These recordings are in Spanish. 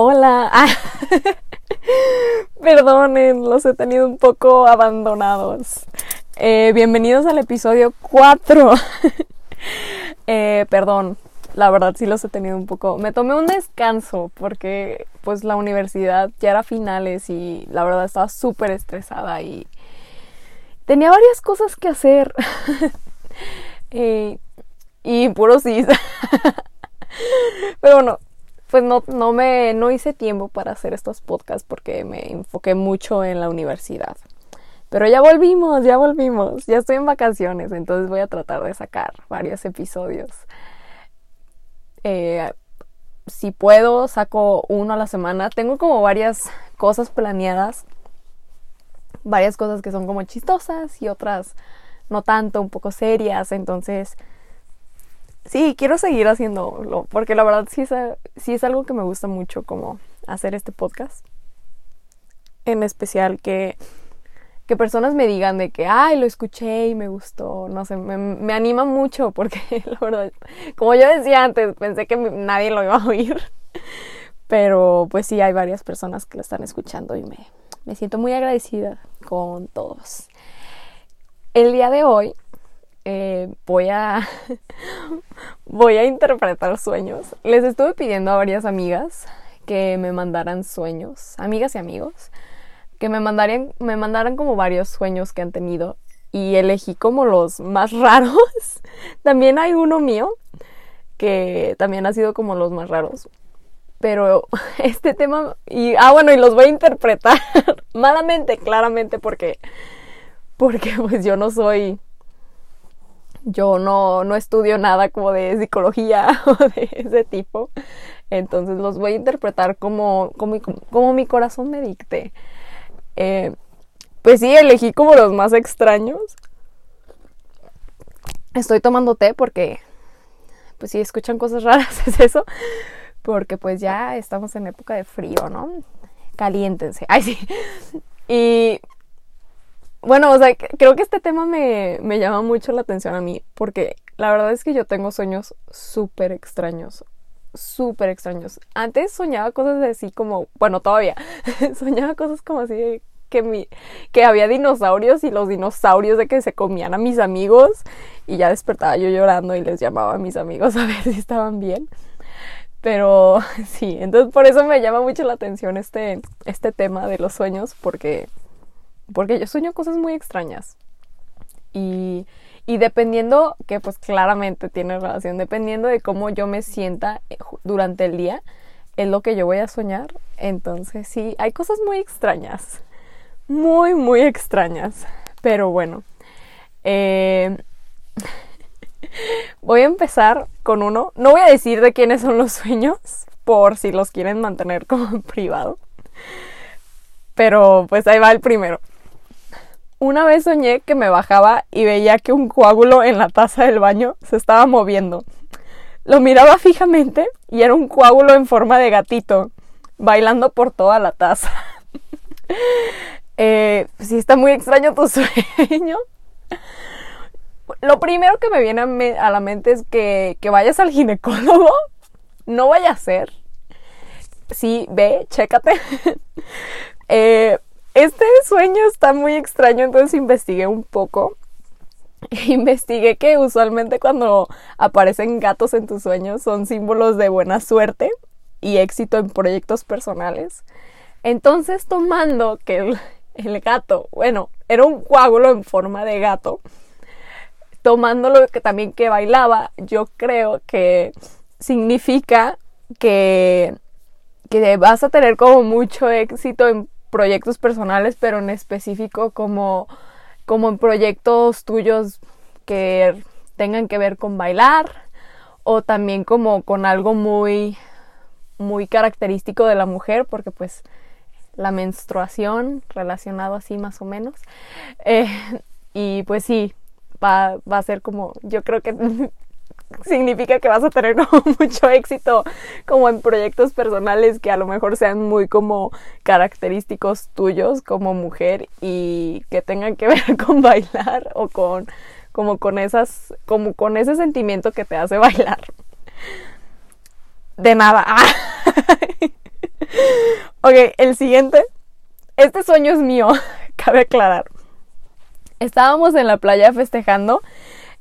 Hola. Ah. Perdonen, los he tenido un poco abandonados. Eh, bienvenidos al episodio 4. eh, perdón, la verdad sí los he tenido un poco. Me tomé un descanso porque pues la universidad ya era finales y la verdad estaba súper estresada y tenía varias cosas que hacer. eh, y puro sí. Pero bueno, pues no, no me no hice tiempo para hacer estos podcasts porque me enfoqué mucho en la universidad. Pero ya volvimos, ya volvimos, ya estoy en vacaciones, entonces voy a tratar de sacar varios episodios. Eh, si puedo, saco uno a la semana. Tengo como varias cosas planeadas, varias cosas que son como chistosas y otras no tanto, un poco serias, entonces sí, quiero seguir haciéndolo, porque la verdad sí es, algo que me gusta mucho como hacer este podcast. En especial que, que personas me digan de que, ay, lo escuché y me gustó, no sé, me, me anima mucho porque la verdad, como yo decía antes, pensé que nadie lo iba a oír. Pero pues sí, hay varias personas que lo están escuchando y me, me siento muy agradecida con todos. El día de hoy eh, voy a voy a interpretar sueños. Les estuve pidiendo a varias amigas que me mandaran sueños, amigas y amigos, que me mandaran, me mandaran como varios sueños que han tenido y elegí como los más raros. también hay uno mío que también ha sido como los más raros. Pero este tema y ah bueno, y los voy a interpretar malamente, claramente porque porque pues yo no soy yo no, no estudio nada como de psicología o de ese tipo. Entonces los voy a interpretar como, como, como mi corazón me dicte. Eh, pues sí, elegí como los más extraños. Estoy tomando té porque, pues si escuchan cosas raras es eso. Porque pues ya estamos en época de frío, ¿no? Caliéntense. Ay, sí. Y bueno, o sea, creo que este tema me, me llama mucho la atención a mí, porque la verdad es que yo tengo sueños súper extraños, súper extraños. Antes soñaba cosas así como, bueno, todavía, soñaba cosas como así de que, mi, que había dinosaurios y los dinosaurios de que se comían a mis amigos y ya despertaba yo llorando y les llamaba a mis amigos a ver si estaban bien. Pero sí, entonces por eso me llama mucho la atención este, este tema de los sueños, porque porque yo sueño cosas muy extrañas. Y, y dependiendo, que pues claramente tiene relación, dependiendo de cómo yo me sienta eh, durante el día, es lo que yo voy a soñar. Entonces sí, hay cosas muy extrañas. Muy, muy extrañas. Pero bueno. Eh, voy a empezar con uno. No voy a decir de quiénes son los sueños, por si los quieren mantener como privado. Pero pues ahí va el primero. Una vez soñé que me bajaba y veía que un coágulo en la taza del baño se estaba moviendo. Lo miraba fijamente y era un coágulo en forma de gatito, bailando por toda la taza. eh, está muy extraño tu sueño. Lo primero que me viene a, la mente es que, que vayas al ginecólogo. No vaya a ser. Sí, ve, chécate. eh, este sueño está muy extraño, entonces investigué un poco. Investigué que usualmente cuando aparecen gatos en tus sueños son símbolos de buena suerte y éxito en proyectos personales. Entonces, tomando que el, gato, bueno, era un coágulo en forma de gato, tomándolo que también que bailaba, yo creo que significa que, que vas a tener como mucho éxito en proyectos personales, pero en específico como, como en proyectos tuyos que tengan que ver con bailar o también como con algo muy muy característico de la mujer porque pues la menstruación relacionado así más o menos. Eh, y pues sí va, va a ser como yo creo que significa que vas a tener mucho éxito como en proyectos personales que a lo mejor sean muy como característicos tuyos como mujer y que tengan que ver con bailar o con como con esas como con ese sentimiento que te hace bailar. De nada. Ok, el siguiente. Este sueño es mío, cabe aclarar. Estábamos en la playa festejando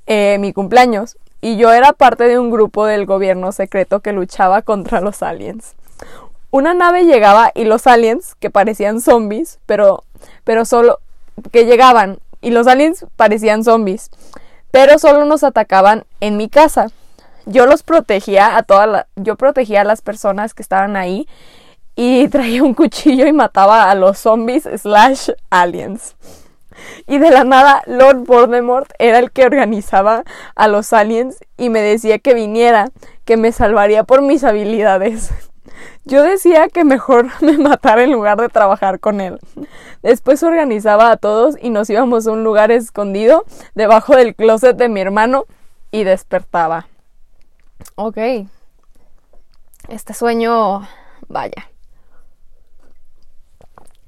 eh, mi cumpleaños y yo era parte de un grupo del gobierno secreto que luchaba contra los aliens. Una nave llegaba y los aliens, que parecían zombies, pero, pero solo que llegaban y los aliens parecían zombies, pero solo nos atacaban en mi casa. Yo los protegía a toda la, yo protegía a las personas que estaban ahí y traía un cuchillo y mataba a los zombies slash aliens. Y de la nada, Lord Voldemort era el que organizaba a los aliens y me decía que viniera, que me salvaría por mis habilidades. Yo decía que mejor me matara en lugar de trabajar con él. Después organizaba a todos y nos íbamos a un lugar escondido debajo del closet de mi hermano y despertaba. Ok. Este sueño, vaya.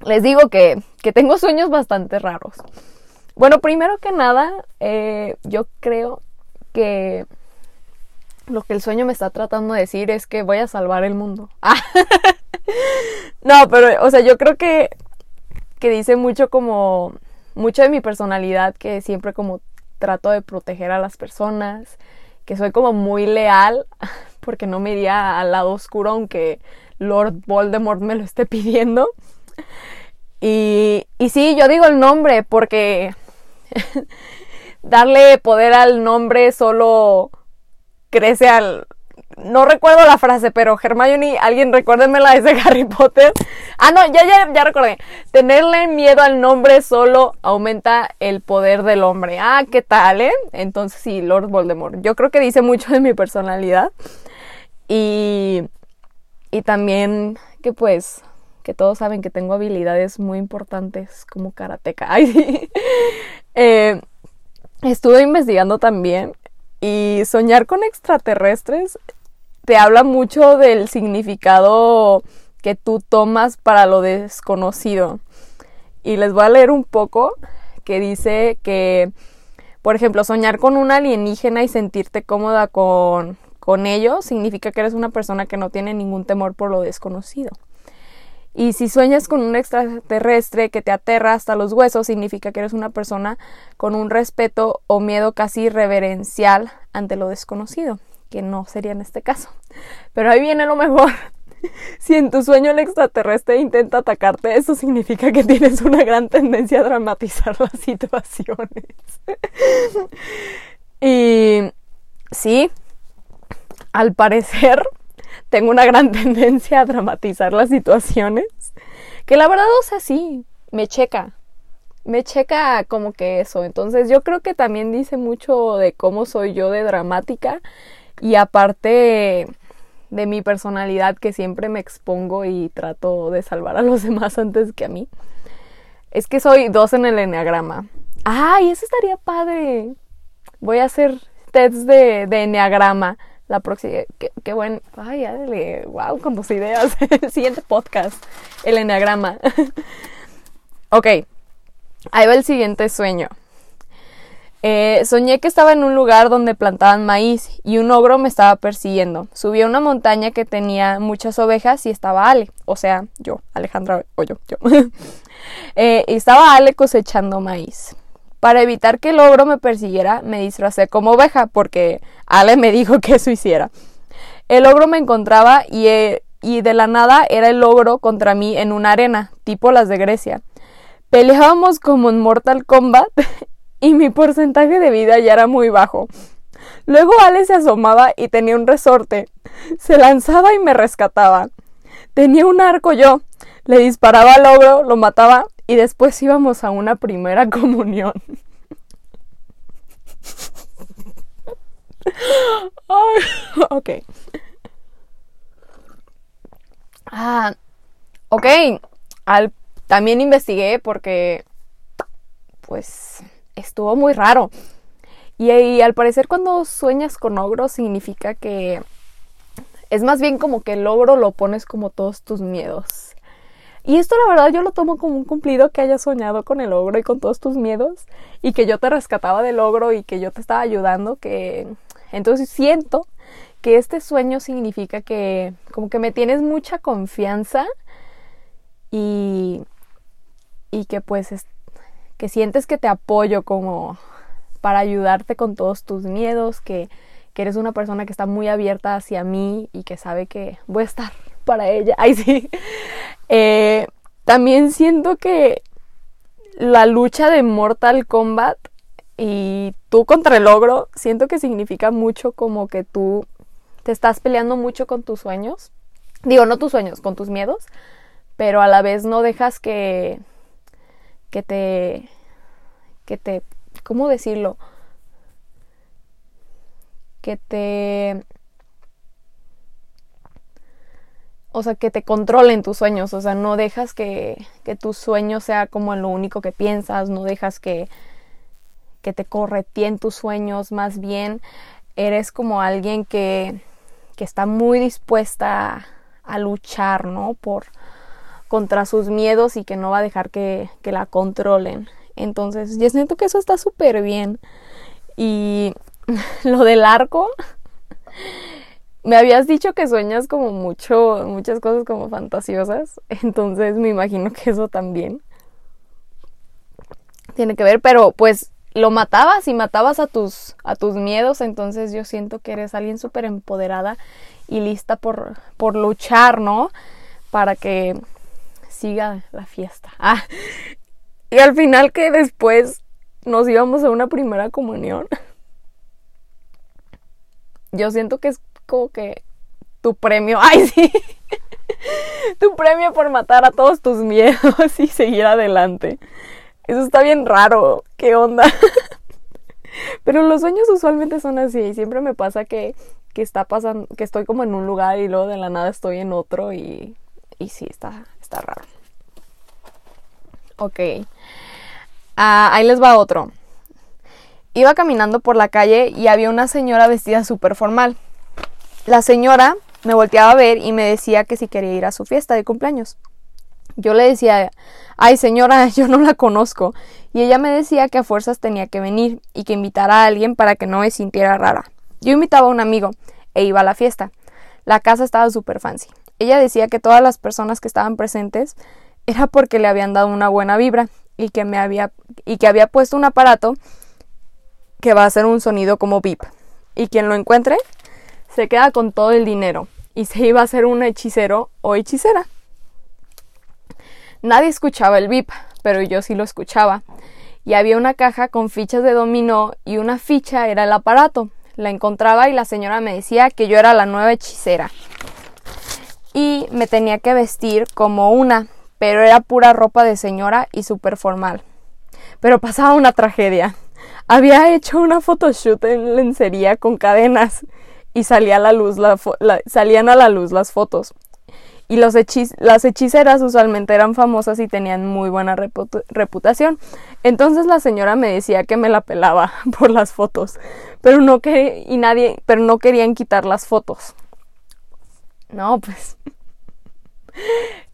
Les digo que, que tengo sueños bastante raros. Bueno, primero que nada, eh, yo creo que lo que el sueño me está tratando de decir es que voy a salvar el mundo. no, pero, o sea, yo creo que, que dice mucho como, mucho de mi personalidad, que siempre como trato de proteger a las personas, que soy como muy leal, porque no me iría al lado oscuro aunque Lord Voldemort me lo esté pidiendo. Y, y sí, yo digo el nombre porque darle poder al nombre solo crece al... No recuerdo la frase, pero Hermione, alguien recuérdenmela, es de Harry Potter. Ah, no, ya, ya, ya recordé. Tenerle miedo al nombre solo aumenta el poder del hombre. Ah, ¿qué tal, eh? Entonces sí, Lord Voldemort. Yo creo que dice mucho de mi personalidad. Y, y también que pues que todos saben que tengo habilidades muy importantes como karateca. Eh, estuve investigando también y soñar con extraterrestres te habla mucho del significado que tú tomas para lo desconocido. Y les voy a leer un poco que dice que, por ejemplo, soñar con un alienígena y sentirte cómoda con, con ello significa que eres una persona que no tiene ningún temor por lo desconocido. Y si sueñas con un extraterrestre que te aterra hasta los huesos, significa que eres una persona con un respeto o miedo casi reverencial ante lo desconocido, que no sería en este caso. Pero ahí viene lo mejor. Si en tu sueño el extraterrestre intenta atacarte, eso significa que tienes una gran tendencia a dramatizar las situaciones. y sí, al parecer tengo una gran tendencia a dramatizar las situaciones. Que la verdad, o sea, sí, me checa. Me checa como que eso. Entonces yo creo que también dice mucho de cómo soy yo de dramática. Y aparte de mi personalidad que siempre me expongo y trato de salvar a los demás antes que a mí. Es que soy dos en el enneagrama. ¡Ay! Eso estaría padre. Voy a hacer tests de, de enneagrama la próxima. Qué, buen. Ay, dale. Wow, con tus ideas. Siguiente podcast. El enagrama. ok. Ahí va el siguiente sueño. Eh, soñé que estaba en un lugar donde plantaban maíz y un ogro me estaba persiguiendo. Subí a una montaña que tenía muchas ovejas y estaba Ale, o sea, yo, Alejandra, o yo, yo. eh, y estaba Ale cosechando maíz. Para evitar que el ogro me persiguiera, me disfracé como oveja, porque Ale me dijo que eso hiciera. El ogro me encontraba y, eh, y de la nada era el ogro contra mí en una arena, tipo las de Grecia. Peleábamos como en Mortal Kombat y mi porcentaje de vida ya era muy bajo. Luego Ale se asomaba y tenía un resorte. Se lanzaba y me rescataba. Tenía un arco yo. Le disparaba al ogro, lo mataba y después íbamos a una primera comunión. ok. Ah, ok. Al, también investigué porque, pues, estuvo muy raro. Y, y, al parecer cuando sueñas con ogro significa que es más bien como que el ogro lo pones como todos tus miedos. Y esto la verdad yo lo tomo como un cumplido que hayas soñado con el ogro y con todos tus miedos y que yo te rescataba del ogro y que yo te estaba ayudando, que entonces siento que este sueño significa que como que me tienes mucha confianza y, y que pues es, que sientes que te apoyo como para ayudarte con todos tus miedos, que, que eres una persona que está muy abierta hacia mí y que sabe que voy a estar para ella. Ay, sí. Eh, también siento que la lucha de Mortal Kombat y tú contra el ogro, siento que significa mucho como que tú te estás peleando mucho con tus sueños. Digo, no tus sueños, con tus miedos, pero a la vez no dejas que que te que te ¿cómo decirlo? que te o sea, que te controlen tus sueños, o sea, no dejas que, que tu sueño sea como lo único que piensas, no dejas que, que te corretien tus sueños, más bien eres como alguien que, que está muy dispuesta a, luchar, ¿no? Por contra sus miedos y que no va a dejar que, que la controlen. Entonces, yo siento que eso está súper bien. Y lo del arco, me habías dicho que sueñas como mucho, muchas cosas como fantasiosas, entonces me imagino que eso también tiene que ver, pero pues lo matabas y matabas a tus, a tus miedos, entonces yo siento que eres alguien súper empoderada y lista por, por luchar, ¿no? Para que siga la fiesta. Ah, y al final que después nos íbamos a una primera comunión. Yo siento que es como que tu premio, ay sí, tu premio por matar a todos tus miedos y seguir adelante. Eso está bien raro, ¿qué onda? Pero los sueños usualmente son así y siempre me pasa que, que está que estoy como en un lugar y luego de la nada estoy en otro y, y sí, está, está raro. Ok. Ah, ahí les va otro. Iba caminando por la calle y había una señora vestida súper formal. La señora me volteaba a ver y me decía que si quería ir a su fiesta de cumpleaños. Yo le decía, ay señora, yo no la conozco. Y ella me decía que a fuerzas tenía que venir y que invitara a alguien para que no me sintiera rara. Yo invitaba a un amigo e iba a la fiesta. La casa estaba súper fancy. Ella decía que todas las personas que estaban presentes era porque le habían dado una buena vibra y que me había y que había puesto un aparato que va a hacer un sonido como beep. Y quien lo encuentre se queda con todo el dinero y se iba a ser un hechicero o hechicera. Nadie escuchaba el bip, pero yo sí lo escuchaba. Y había una caja con fichas de dominó y una ficha era el aparato. La encontraba y la señora me decía que yo era la nueva hechicera. Y me tenía que vestir como una, pero era pura ropa de señora y súper formal. Pero pasaba una tragedia. Había hecho una photoshoot en lencería con cadenas y salía a la luz salían a la luz las fotos. Y los las hechiceras usualmente eran famosas y tenían muy buena reputación. Entonces la señora me decía que me la pelaba por las fotos, pero no que y nadie, pero no querían quitar las fotos. No, pues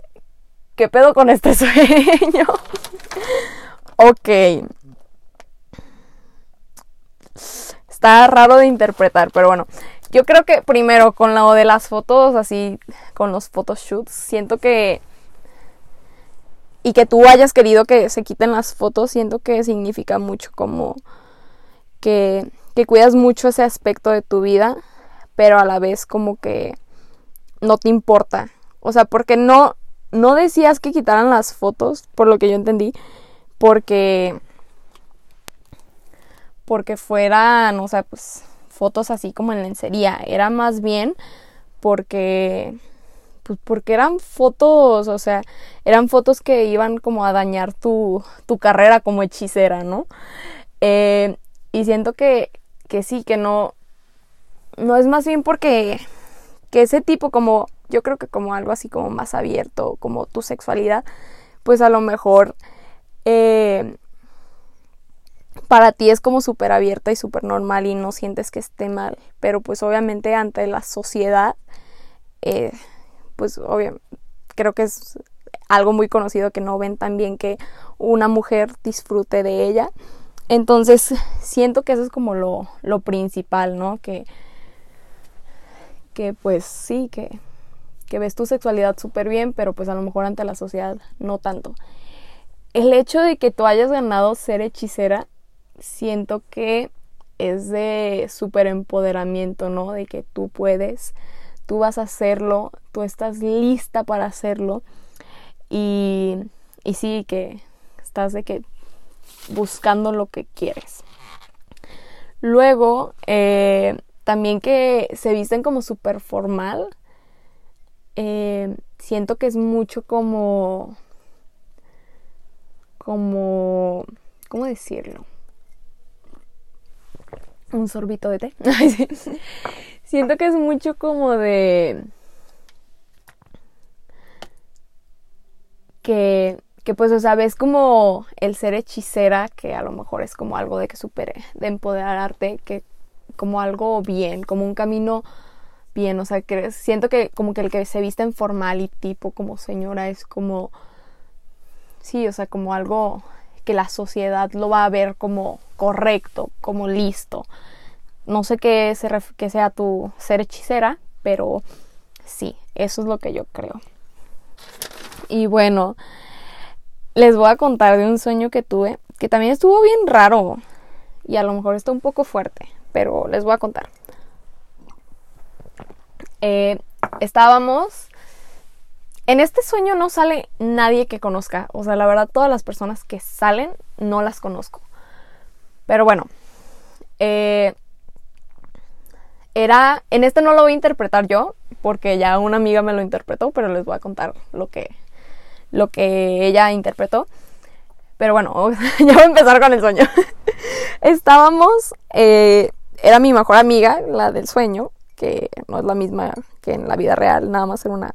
¿Qué pedo con este sueño? ok. Está raro de interpretar, pero bueno. Yo creo que primero con lo de las fotos, así, con los photoshoots, siento que... Y que tú hayas querido que se quiten las fotos, siento que significa mucho como que, que cuidas mucho ese aspecto de tu vida, pero a la vez como que no te importa. O sea, porque no, no decías que quitaran las fotos, por lo que yo entendí, porque porque fueran, o sea, pues fotos así como en lencería, era más bien porque pues porque eran fotos, o sea, eran fotos que iban como a dañar tu, tu carrera como hechicera, ¿no? Eh, y siento que, que sí, que no, no es más bien porque que ese tipo como, yo creo que como algo así como más abierto, como tu sexualidad, pues a lo mejor eh, para ti es como súper abierta y súper normal y no sientes que esté mal, pero pues obviamente ante la sociedad, eh, pues obviamente creo que es algo muy conocido que no ven tan bien que una mujer disfrute de ella. Entonces siento que eso es como lo, lo principal, ¿no? Que, que pues sí, que, que ves tu sexualidad súper bien, pero pues a lo mejor ante la sociedad no tanto. El hecho de que tú hayas ganado ser hechicera, siento que es de súper empoderamiento, ¿no? De que tú puedes, tú vas a hacerlo, tú estás lista para hacerlo. Y, y sí, que estás de que buscando lo que quieres. Luego, eh, también que se visten como súper formal. Eh, siento que es mucho como... como... ¿Cómo decirlo? Un sorbito de té. siento que es mucho como de... Que que pues, o sea, ves como el ser hechicera, que a lo mejor es como algo de que supere, de empoderarte, que como algo bien, como un camino bien, o sea, que siento que como que el que se viste en formal y tipo como señora es como, sí, o sea, como algo que la sociedad lo va a ver como correcto, como listo. No sé qué, sea tu ser hechicera, pero sí, eso es lo que yo creo. Y bueno, les voy a contar de un sueño que tuve, que también estuvo bien raro y a lo mejor está un poco fuerte, pero les voy a contar. Eh, estábamos... En este sueño no sale nadie que conozca, o sea, la verdad todas las personas que salen no las conozco. Pero bueno, eh, era, en este no lo voy a interpretar yo, porque ya una amiga me lo interpretó, pero les voy a contar lo que, lo que ella interpretó. Pero bueno, ya voy a empezar con el sueño. Estábamos, eh, era mi mejor amiga, la del sueño, que no es la misma que en la vida real, nada más era una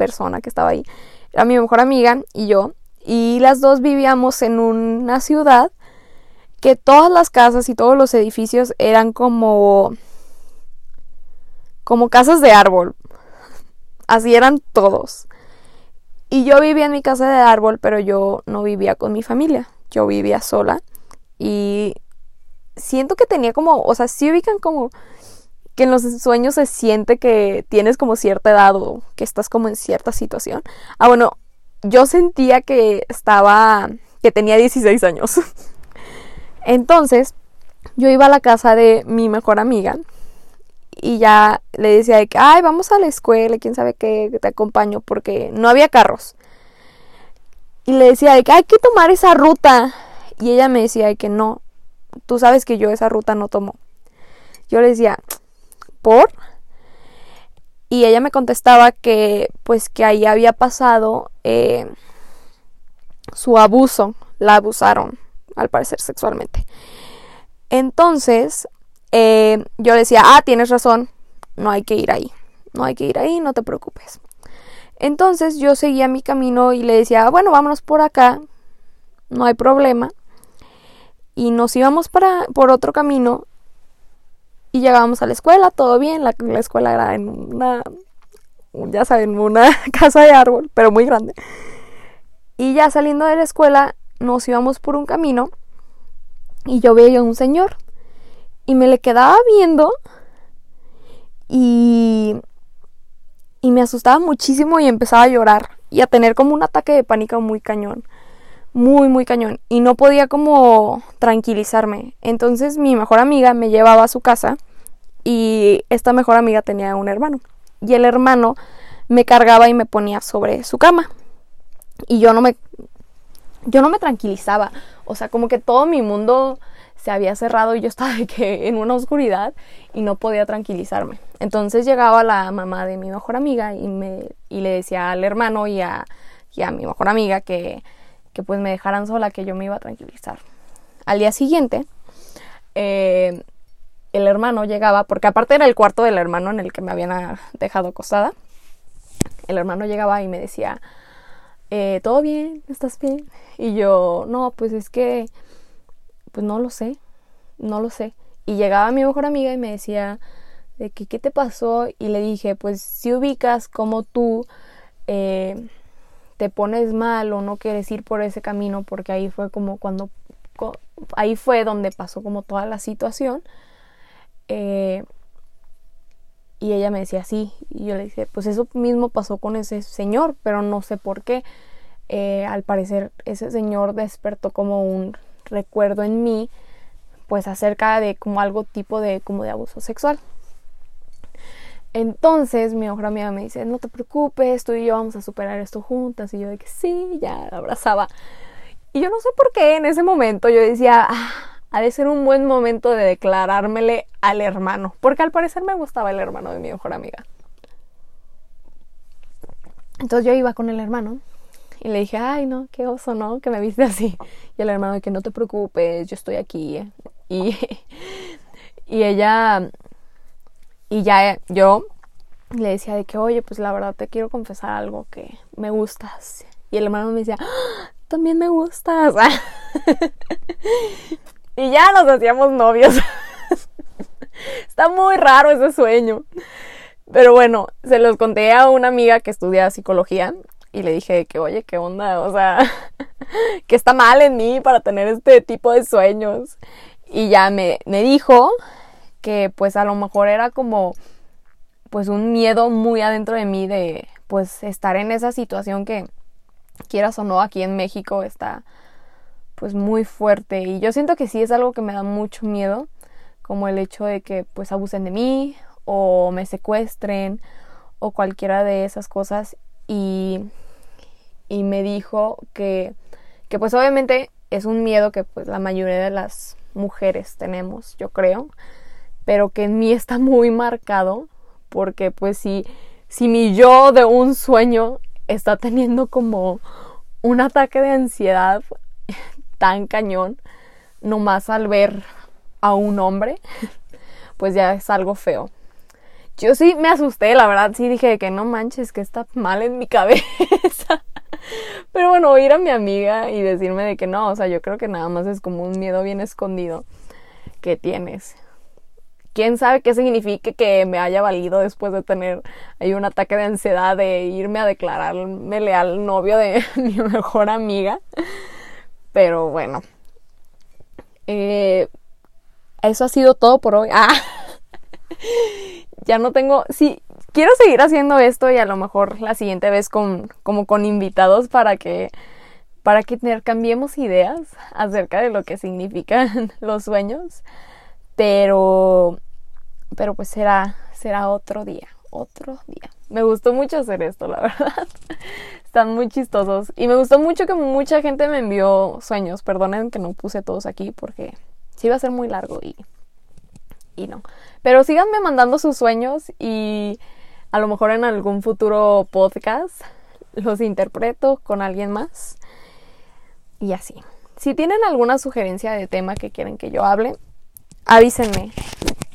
persona que estaba ahí. Era mi mejor amiga y yo, y las dos vivíamos en una ciudad que todas las casas y todos los edificios eran como como casas de árbol. Así eran todos. Y yo vivía en mi casa de árbol, pero yo no vivía con mi familia. Yo vivía sola. Y siento que tenía como, o sea, sí ubican como que en los sueños se siente que tienes como cierta edad o que estás como en cierta situación. Ah, bueno, yo sentía que estaba, que tenía 16 años. Entonces, yo iba a la casa de mi mejor amiga y ya le decía de que, ay, vamos a la escuela, quién sabe qué, te acompaño, porque no había carros. Y le decía de que hay que tomar esa ruta. Y ella me decía de que no, tú sabes que yo esa ruta no tomo. Yo le decía, ¿por? Y ella me contestaba que, pues, que ahí había pasado eh, su abuso, la abusaron, al parecer sexualmente. Entonces, eh, yo decía, ah, tienes razón, no hay que ir ahí, no hay que ir ahí, no te preocupes. Entonces yo seguía mi camino y le decía, bueno, vámonos por acá, no hay problema. Y nos íbamos para, por otro camino y llegábamos a la escuela, todo bien, la, la escuela era en una, ya saben, una casa de árbol, pero muy grande. Y ya saliendo de la escuela nos íbamos por un camino y yo veía a un señor y me le quedaba viendo y, y me asustaba muchísimo y empezaba a llorar y a tener como un ataque de pánico muy cañón. Muy, muy cañón. Y no podía como tranquilizarme. Entonces mi mejor amiga me llevaba a su casa y esta mejor amiga tenía un hermano. Y el hermano me cargaba y me ponía sobre su cama. Y yo no me yo no me tranquilizaba, o sea, como que todo mi mundo se había cerrado y yo estaba que en una oscuridad y no podía tranquilizarme. Entonces llegaba la mamá de mi mejor amiga y, me, y le decía al hermano y a, mi mejor amiga que, que, pues me dejaran sola, que yo me iba a tranquilizar. Al día siguiente, eh, el hermano llegaba, porque aparte era el cuarto del hermano en el que me habían dejado acostada. El hermano llegaba y me decía, eh, ¿todo bien? ¿Estás bien? Y yo, no, pues es que pues no lo sé, no lo sé. Y llegaba mi mejor amiga y me decía de que qué te pasó y le dije, pues si ubicas como tú eh, te pones mal o no quieres ir por ese camino porque ahí fue como cuando ahí fue donde pasó como toda la situación. Eh, Y ella me decía, sí. Y yo le dije, pues eso mismo pasó con ese señor, pero no sé por qué. Eh, al parecer ese señor despertó como un recuerdo en mí, pues acerca de como algo tipo de, como de abuso sexual. Entonces mi mejor amiga me dice, no te preocupes, tú y yo vamos a superar esto juntas. Y yo de que sí, ya abrazaba. Y yo no sé por qué en ese momento yo decía, ah, ha de ser un buen momento de declarármele al hermano, porque al parecer me gustaba el hermano de mi mejor amiga. Entonces yo iba con el hermano y le dije, ay no, qué oso, ¿no? Que me viste así. Y el hermano de que no te preocupes, yo estoy aquí. Y, y ella, y ya yo le decía de que, oye, pues la verdad te quiero confesar algo que me gustas. Y el hermano me decía, ¡Ah! también me gustas. y ya nos hacíamos novios. Está muy raro ese sueño. Pero bueno, se los conté a una amiga que estudia psicología y le dije que, oye, ¿qué onda? O sea, que está mal en mí para tener este tipo de sueños. Y ya me, me dijo que pues a lo mejor era como pues un miedo muy adentro de mí de pues estar en esa situación que quieras o no aquí en México está pues muy fuerte. Y yo siento que sí es algo que me da mucho miedo como el hecho de que pues abusen de mí o me secuestren o cualquiera de esas cosas. Y, y me dijo que, que pues obviamente es un miedo que pues la mayoría de las mujeres tenemos, yo creo, pero que en mí está muy marcado porque pues si, si mi yo de un sueño está teniendo como un ataque de ansiedad tan cañón, nomás al ver a un hombre, pues ya es algo feo. Yo sí me asusté, la verdad, sí dije que no manches, que está mal en mi cabeza. Pero bueno, oír a mi amiga y decirme de que no, o sea, yo creo que nada más es como un miedo bien escondido que tienes. Quién sabe qué signifique que me haya valido después de tener ahí un ataque de ansiedad de irme a declararme al novio de mi mejor amiga. Pero bueno. Eh, eso ha sido todo por hoy. Ah ya no tengo, sí, quiero seguir haciendo esto y a lo mejor la siguiente vez con, como con invitados para que, para que cambiemos ideas acerca de lo que significan los sueños, pero, pero pues será, será otro día, otro día. Me gustó mucho hacer esto, la verdad. Están muy chistosos. Y me gustó mucho que mucha gente me envió sueños. Perdonen que no puse todos aquí porque sí iba a ser muy largo y y no. Pero síganme mandando sus sueños y a lo mejor en algún futuro podcast los interpreto con alguien más. Y así. Si tienen alguna sugerencia de tema que quieren que yo hable, avísenme.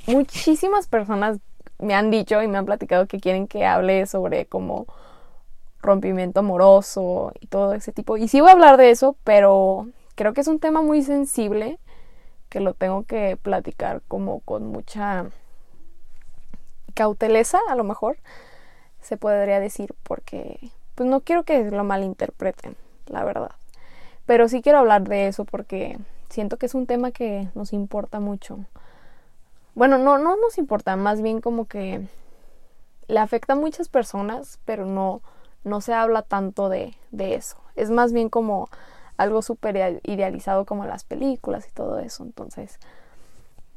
Muchísimas personas me han dicho y me han platicado que quieren que hable sobre como rompimiento amoroso y todo ese tipo. Y sí voy a hablar de eso, pero creo que es un tema muy sensible que lo tengo que platicar como con mucha cauteleza, a lo mejor se podría decir, porque pues no quiero que lo malinterpreten, la verdad. Pero sí quiero hablar de eso porque siento que es un tema que nos importa mucho. Bueno, no, no nos importa, más bien como que le afecta a muchas personas, pero no, no se habla tanto de, de eso. Es más bien como algo súper idealizado como las películas y todo eso. Entonces,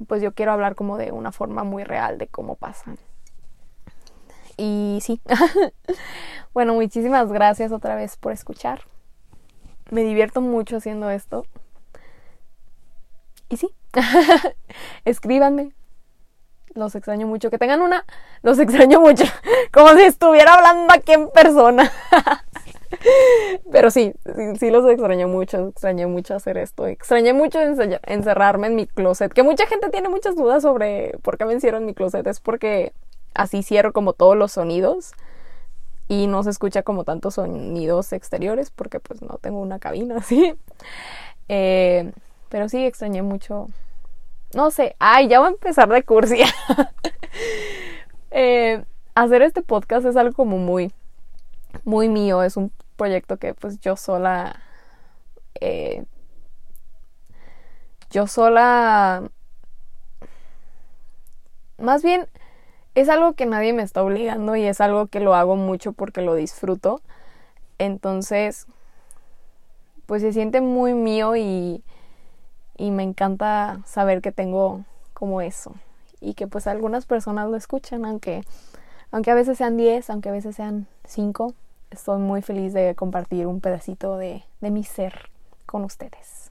pues yo quiero hablar como de una forma muy real de cómo pasan. Y sí, bueno, muchísimas gracias otra vez por escuchar. Me divierto mucho haciendo esto. Y sí, escríbanme. Los extraño mucho. Que tengan una... Los extraño mucho. Como si estuviera hablando aquí en persona. Pero sí, sí, los extrañé mucho, extrañé mucho hacer esto, extrañé mucho encerrarme en mi closet, que mucha gente tiene muchas dudas sobre por qué me encierro en mi closet, es porque así cierro como todos los sonidos y no se escucha como tantos sonidos exteriores porque pues no tengo una cabina así. Eh, pero sí, extrañé mucho. No sé, ay, ya voy a empezar de cursia. Eh, hacer este podcast es algo como muy muy mío, es un proyecto que pues yo sola, eh, yo sola, más bien es algo que nadie me está obligando y es algo que lo hago mucho porque lo disfruto. Entonces, pues se siente muy mío y, y me encanta saber que tengo como eso y que pues algunas personas lo escuchan, aunque, aunque a veces sean 10, aunque a veces sean 5, estoy muy feliz de compartir un pedacito de, de mi ser con ustedes.